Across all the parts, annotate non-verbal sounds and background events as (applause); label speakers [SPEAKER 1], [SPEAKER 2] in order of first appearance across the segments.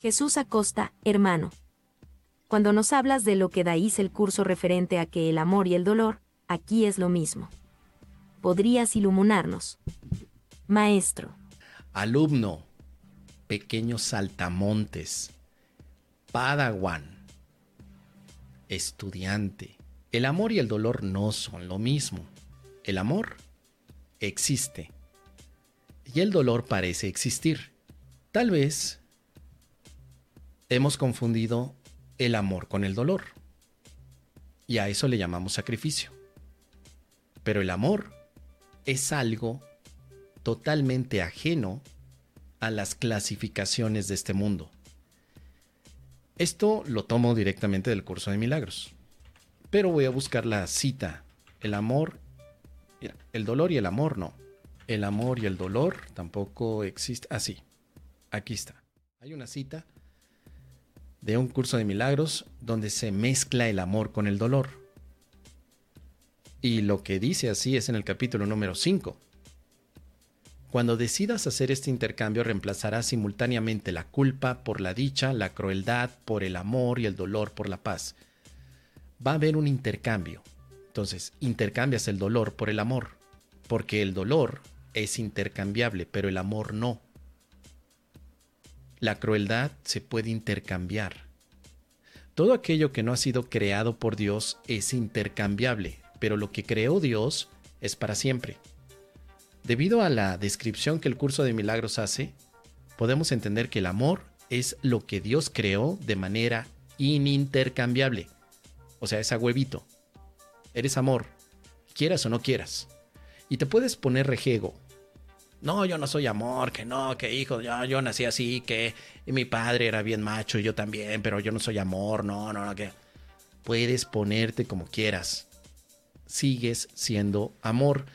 [SPEAKER 1] Jesús Acosta, hermano. Cuando nos hablas de lo que dais el curso referente a que el amor y el dolor, aquí es lo mismo. ¿Podrías iluminarnos? Maestro.
[SPEAKER 2] Alumno, pequeños saltamontes, padawan, estudiante. El amor y el dolor no son lo mismo. El amor existe y el dolor parece existir. Tal vez hemos confundido el amor con el dolor. Y a eso le llamamos sacrificio. Pero el amor es algo totalmente ajeno a las clasificaciones de este mundo. Esto lo tomo directamente del curso de milagros. Pero voy a buscar la cita. El amor, el dolor y el amor no. El amor y el dolor tampoco existen. Así, ah, aquí está. Hay una cita de un curso de milagros donde se mezcla el amor con el dolor. Y lo que dice así es en el capítulo número 5. Cuando decidas hacer este intercambio reemplazarás simultáneamente la culpa por la dicha, la crueldad por el amor y el dolor por la paz. Va a haber un intercambio. Entonces, intercambias el dolor por el amor, porque el dolor es intercambiable, pero el amor no. La crueldad se puede intercambiar. Todo aquello que no ha sido creado por Dios es intercambiable, pero lo que creó Dios es para siempre. Debido a la descripción que el curso de milagros hace, podemos entender que el amor es lo que Dios creó de manera inintercambiable. O sea, es a huevito. Eres amor, quieras o no quieras. Y te puedes poner rejego, no, yo no soy amor, que no, que hijo, yo, yo nací así, que mi padre era bien macho y yo también, pero yo no soy amor, no, no, no, que puedes ponerte como quieras. Sigues siendo amor,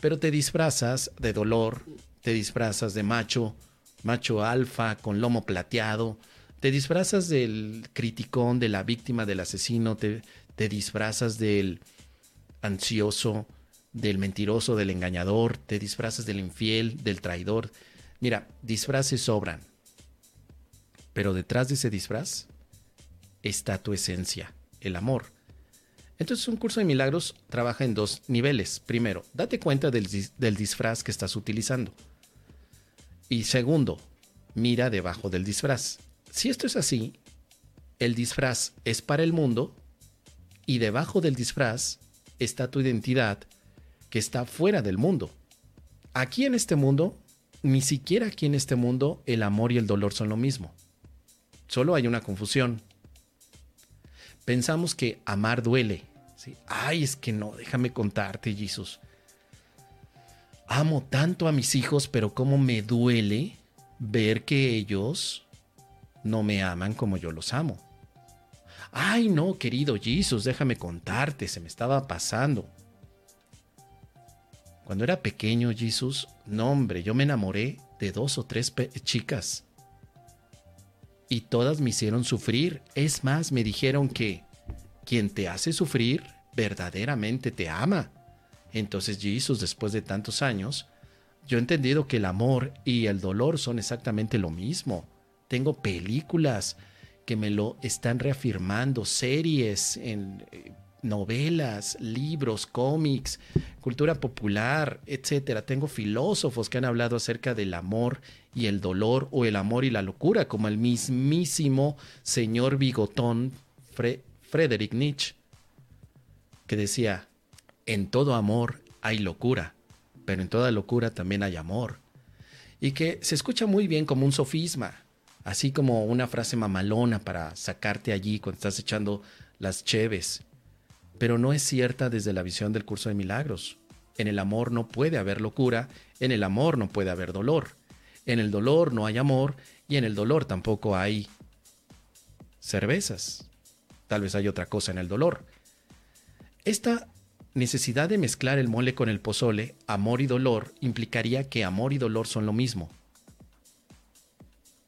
[SPEAKER 2] pero te disfrazas de dolor, te disfrazas de macho, macho alfa con lomo plateado, te disfrazas del criticón, de la víctima, del asesino, te, te disfrazas del ansioso, del mentiroso, del engañador, te disfrazas del infiel, del traidor. Mira, disfraces sobran. Pero detrás de ese disfraz está tu esencia, el amor. Entonces un curso de milagros trabaja en dos niveles. Primero, date cuenta del, del disfraz que estás utilizando. Y segundo, mira debajo del disfraz. Si esto es así, el disfraz es para el mundo y debajo del disfraz está tu identidad que está fuera del mundo. Aquí en este mundo, ni siquiera aquí en este mundo, el amor y el dolor son lo mismo. Solo hay una confusión. Pensamos que amar duele. Ay, es que no, déjame contarte, Jesús. Amo tanto a mis hijos, pero cómo me duele ver que ellos no me aman como yo los amo. Ay, no, querido Jesús, déjame contarte, se me estaba pasando. Cuando era pequeño, Jesús, no hombre, yo me enamoré de dos o tres chicas. Y todas me hicieron sufrir. Es más, me dijeron que quien te hace sufrir verdaderamente te ama. Entonces Jesús, después de tantos años, yo he entendido que el amor y el dolor son exactamente lo mismo. Tengo películas que me lo están reafirmando, series en eh, novelas, libros, cómics, cultura popular, etcétera. Tengo filósofos que han hablado acerca del amor y el dolor o el amor y la locura, como el mismísimo señor bigotón Friedrich Nietzsche, que decía, en todo amor hay locura, pero en toda locura también hay amor. Y que se escucha muy bien como un sofisma, así como una frase mamalona para sacarte allí cuando estás echando las cheves pero no es cierta desde la visión del curso de milagros. En el amor no puede haber locura, en el amor no puede haber dolor. En el dolor no hay amor y en el dolor tampoco hay cervezas. Tal vez hay otra cosa en el dolor. Esta necesidad de mezclar el mole con el pozole, amor y dolor, implicaría que amor y dolor son lo mismo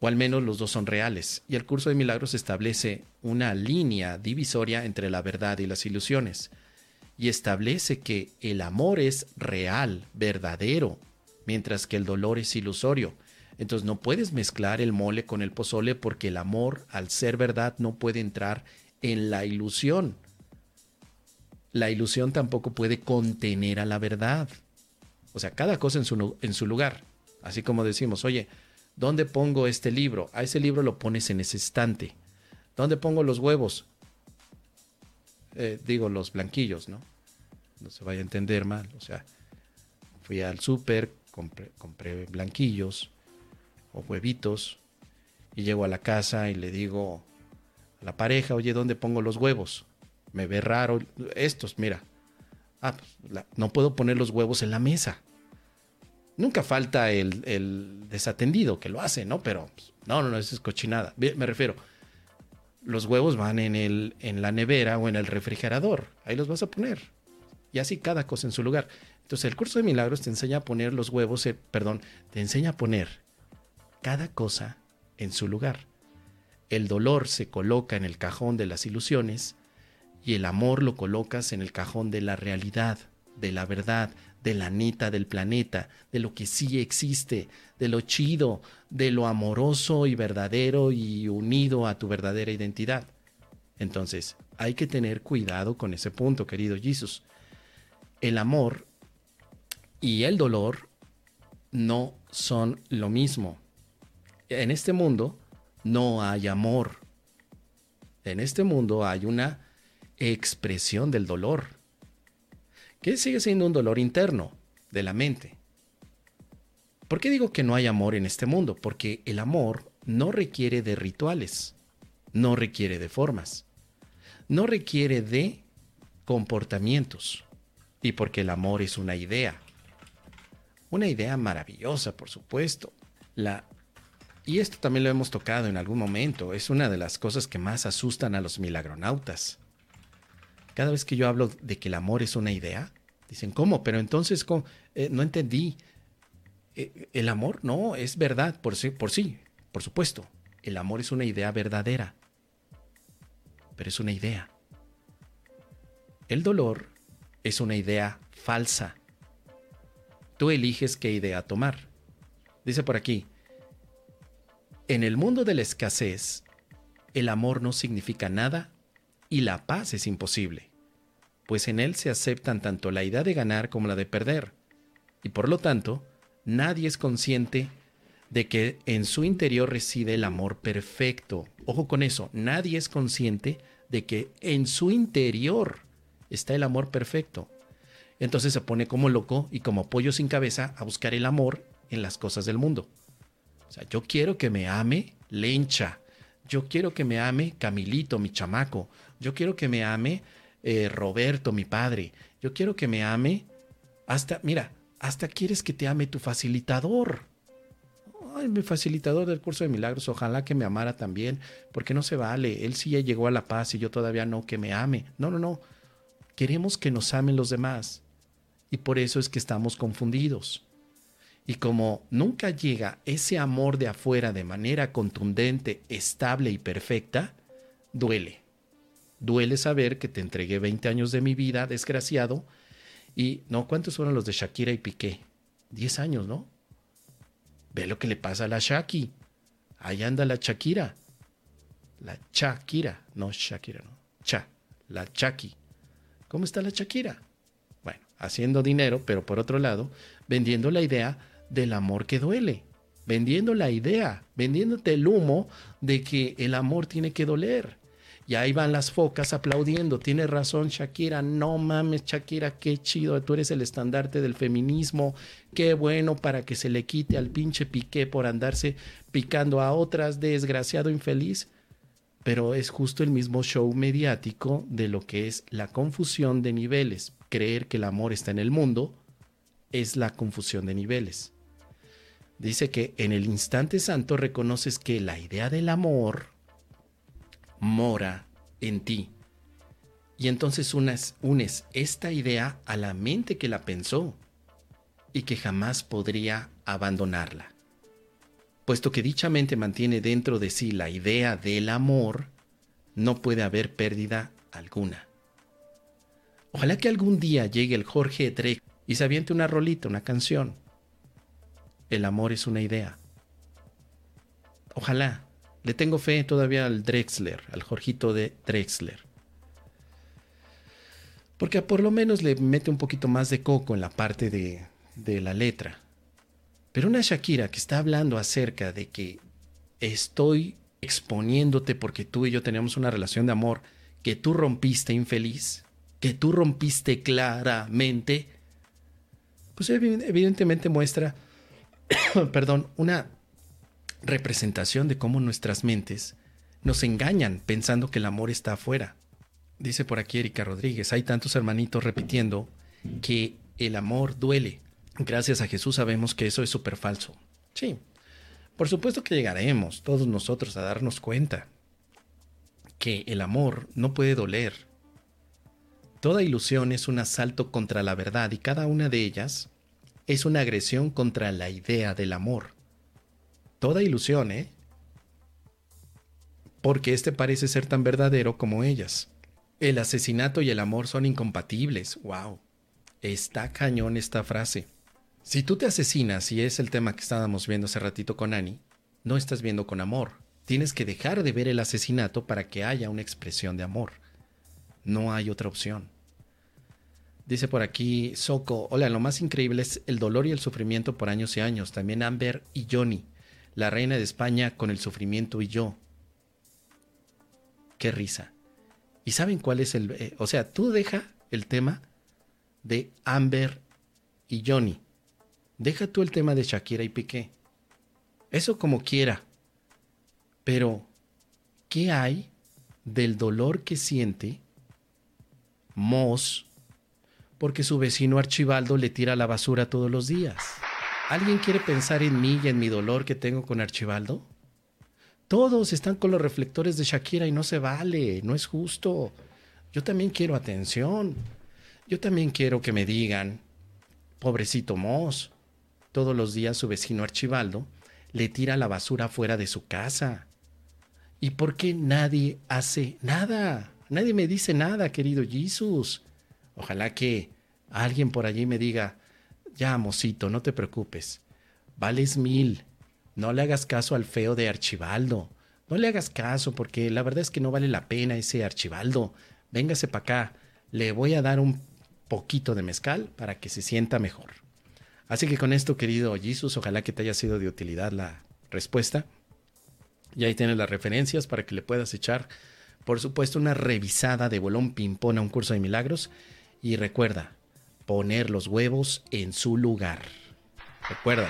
[SPEAKER 2] o al menos los dos son reales, y el curso de milagros establece una línea divisoria entre la verdad y las ilusiones, y establece que el amor es real, verdadero, mientras que el dolor es ilusorio. Entonces no puedes mezclar el mole con el pozole porque el amor, al ser verdad, no puede entrar en la ilusión. La ilusión tampoco puede contener a la verdad. O sea, cada cosa en su, en su lugar. Así como decimos, oye, ¿dónde pongo este libro? A ese libro lo pones en ese estante. ¿Dónde pongo los huevos? Eh, digo, los blanquillos, ¿no? No se vaya a entender mal. O sea, fui al súper, compré, blanquillos o huevitos y llego a la casa y le digo a la pareja, oye, ¿dónde pongo los huevos? Me ve raro. Estos, mira. Ah, pues, no puedo poner los huevos en la mesa. Nunca falta el, desatendido que lo hace, ¿no? Pero pues, no, no, no, eso es cochinada. Me refiero, los huevos van en, el, en la nevera o en el refrigerador. Ahí los vas a poner. Y así cada cosa en su lugar. Entonces el curso de milagros te enseña a poner los huevos, eh, perdón, te enseña a poner cada cosa en su lugar. El dolor se coloca en el cajón de las ilusiones y el amor lo colocas en el cajón de la realidad, de la verdad, de la neta del planeta, de lo que sí existe, de lo chido, de lo amoroso y verdadero y unido a tu verdadera identidad. Entonces, hay que tener cuidado con ese punto, querido Jesús. El amor y el dolor no son lo mismo. En este mundo no hay amor. En este mundo hay una expresión del dolor que sigue siendo un dolor interno de la mente. ¿Por qué digo que no hay amor en este mundo? Porque el amor no requiere de rituales, no requiere de formas, no requiere de comportamientos, y porque el amor es una idea. Una idea maravillosa, por supuesto. La y esto también lo hemos tocado en algún momento, es una de las cosas que más asustan a los milagronautas. Cada vez que yo hablo de que el amor es una idea, dicen, ¿cómo? Pero entonces, eh, no entendí. Eh, el amor no es verdad por sí, por sí, por supuesto. El amor es una idea verdadera, pero es una idea. El dolor es una idea falsa. Tú eliges qué idea tomar. Dice por aquí, en el mundo de la escasez, el amor no significa nada y la paz es imposible, pues en él se aceptan tanto la idea de ganar como la de perder, y por lo tanto, nadie es consciente de que en su interior reside el amor perfecto. Ojo con eso, nadie es consciente de que en su interior está el amor perfecto. Entonces se pone como loco y como pollo sin cabeza a buscar el amor en las cosas del mundo. O sea, yo quiero que me ame Lencha, yo quiero que me ame Camilito, mi chamaco, yo quiero que me ame eh, Roberto, mi padre. Yo quiero que me ame hasta, mira, hasta quieres que te ame tu facilitador. Ay, mi facilitador del curso de milagros, ojalá que me amara también, porque no se vale. Él sí ya llegó a la paz y yo todavía no, que me ame. No, no, no. Queremos que nos amen los demás. Y por eso es que estamos confundidos. Y como nunca llega ese amor de afuera de manera contundente, estable y perfecta, duele. Duele saber que te entregué 20 años de mi vida, desgraciado. Y no, ¿cuántos fueron los de Shakira y Piqué? 10 años, ¿no? Ve lo que le pasa a la Shaki. Ahí anda la Shakira. La Shakira, no Shakira, no. Cha, la Chaki. ¿Cómo está la Shakira? Bueno, haciendo dinero, pero por otro lado, vendiendo la idea del amor que duele. Vendiendo la idea, vendiéndote el humo de que el amor tiene que doler. Y ahí van las focas aplaudiendo. Tiene razón Shakira. No mames, Shakira, qué chido. Tú eres el estandarte del feminismo. Qué bueno para que se le quite al pinche piqué por andarse picando a otras, desgraciado infeliz. Pero es justo el mismo show mediático de lo que es la confusión de niveles. Creer que el amor está en el mundo es la confusión de niveles. Dice que en el instante santo reconoces que la idea del amor mora en ti. Y entonces unes, unes esta idea a la mente que la pensó y que jamás podría abandonarla. Puesto que dicha mente mantiene dentro de sí la idea del amor, no puede haber pérdida alguna. Ojalá que algún día llegue el Jorge Drake y se aviente una rolita, una canción. El amor es una idea, Ojalá. Le tengo fe todavía al Drexler, al Jorgito de Drexler. Porque por lo menos le mete un poquito más de coco en la parte de, de la letra. Pero una Shakira que está hablando acerca de que estoy exponiéndote porque tú y yo teníamos una relación de amor que tú rompiste infeliz, que tú rompiste claramente, pues evidentemente muestra, (coughs) perdón, una representación de cómo nuestras mentes nos engañan pensando que el amor está afuera. Dice por aquí Erika Rodríguez, hay tantos hermanitos repitiendo que el amor duele. Gracias a Jesús sabemos que eso es súper falso. Sí, por supuesto que llegaremos todos nosotros a darnos cuenta que el amor no puede doler. Toda ilusión es un asalto contra la verdad y cada una de ellas es una agresión contra la idea del amor. Toda ilusión, ¿eh? Porque este parece ser tan verdadero como ellas. El asesinato y el amor son incompatibles. ¡Wow! Está cañón esta frase. Si tú te asesinas, y es el tema que estábamos viendo hace ratito con Annie, no estás viendo con amor. Tienes que dejar de ver el asesinato para que haya una expresión de amor. No hay otra opción. Dice por aquí Soco, hola, lo más increíble es el dolor y el sufrimiento por años y años. También Amber y Johnny, la reina de España con el sufrimiento y yo. Qué risa. ¿Y saben cuál es el... Eh, o sea, tú deja el tema de Amber y Johnny. Deja tú el tema de Shakira y Piqué. Eso como quiera. Pero, ¿qué hay del dolor que siente Moss porque su vecino Archibaldo le tira la basura todos los días? ¿Alguien quiere pensar en mí y en mi dolor que tengo con Archibaldo? Todos están con los reflectores de Shakira y no se vale, no es justo. Yo también quiero atención. Yo también quiero que me digan, pobrecito Moss, todos los días su vecino Archibaldo le tira la basura fuera de su casa. ¿Y por qué nadie hace nada? Nadie me dice nada, querido Jesús. Ojalá que alguien por allí me diga, ya, mocito, no te preocupes. Vales mil, no le hagas caso al feo de Archibaldo. No le hagas caso porque la verdad es que no vale la pena ese Archibaldo. Véngase para acá. Le voy a dar un poquito de mezcal para que se sienta mejor. Así que con esto, querido Jesus, ojalá que te haya sido de utilidad la respuesta. Y ahí tienes las referencias para que le puedas echar, por supuesto, una revisada de bolón ping-pong a un curso de milagros. Y recuerda, poner los huevos en su lugar. Recuerda.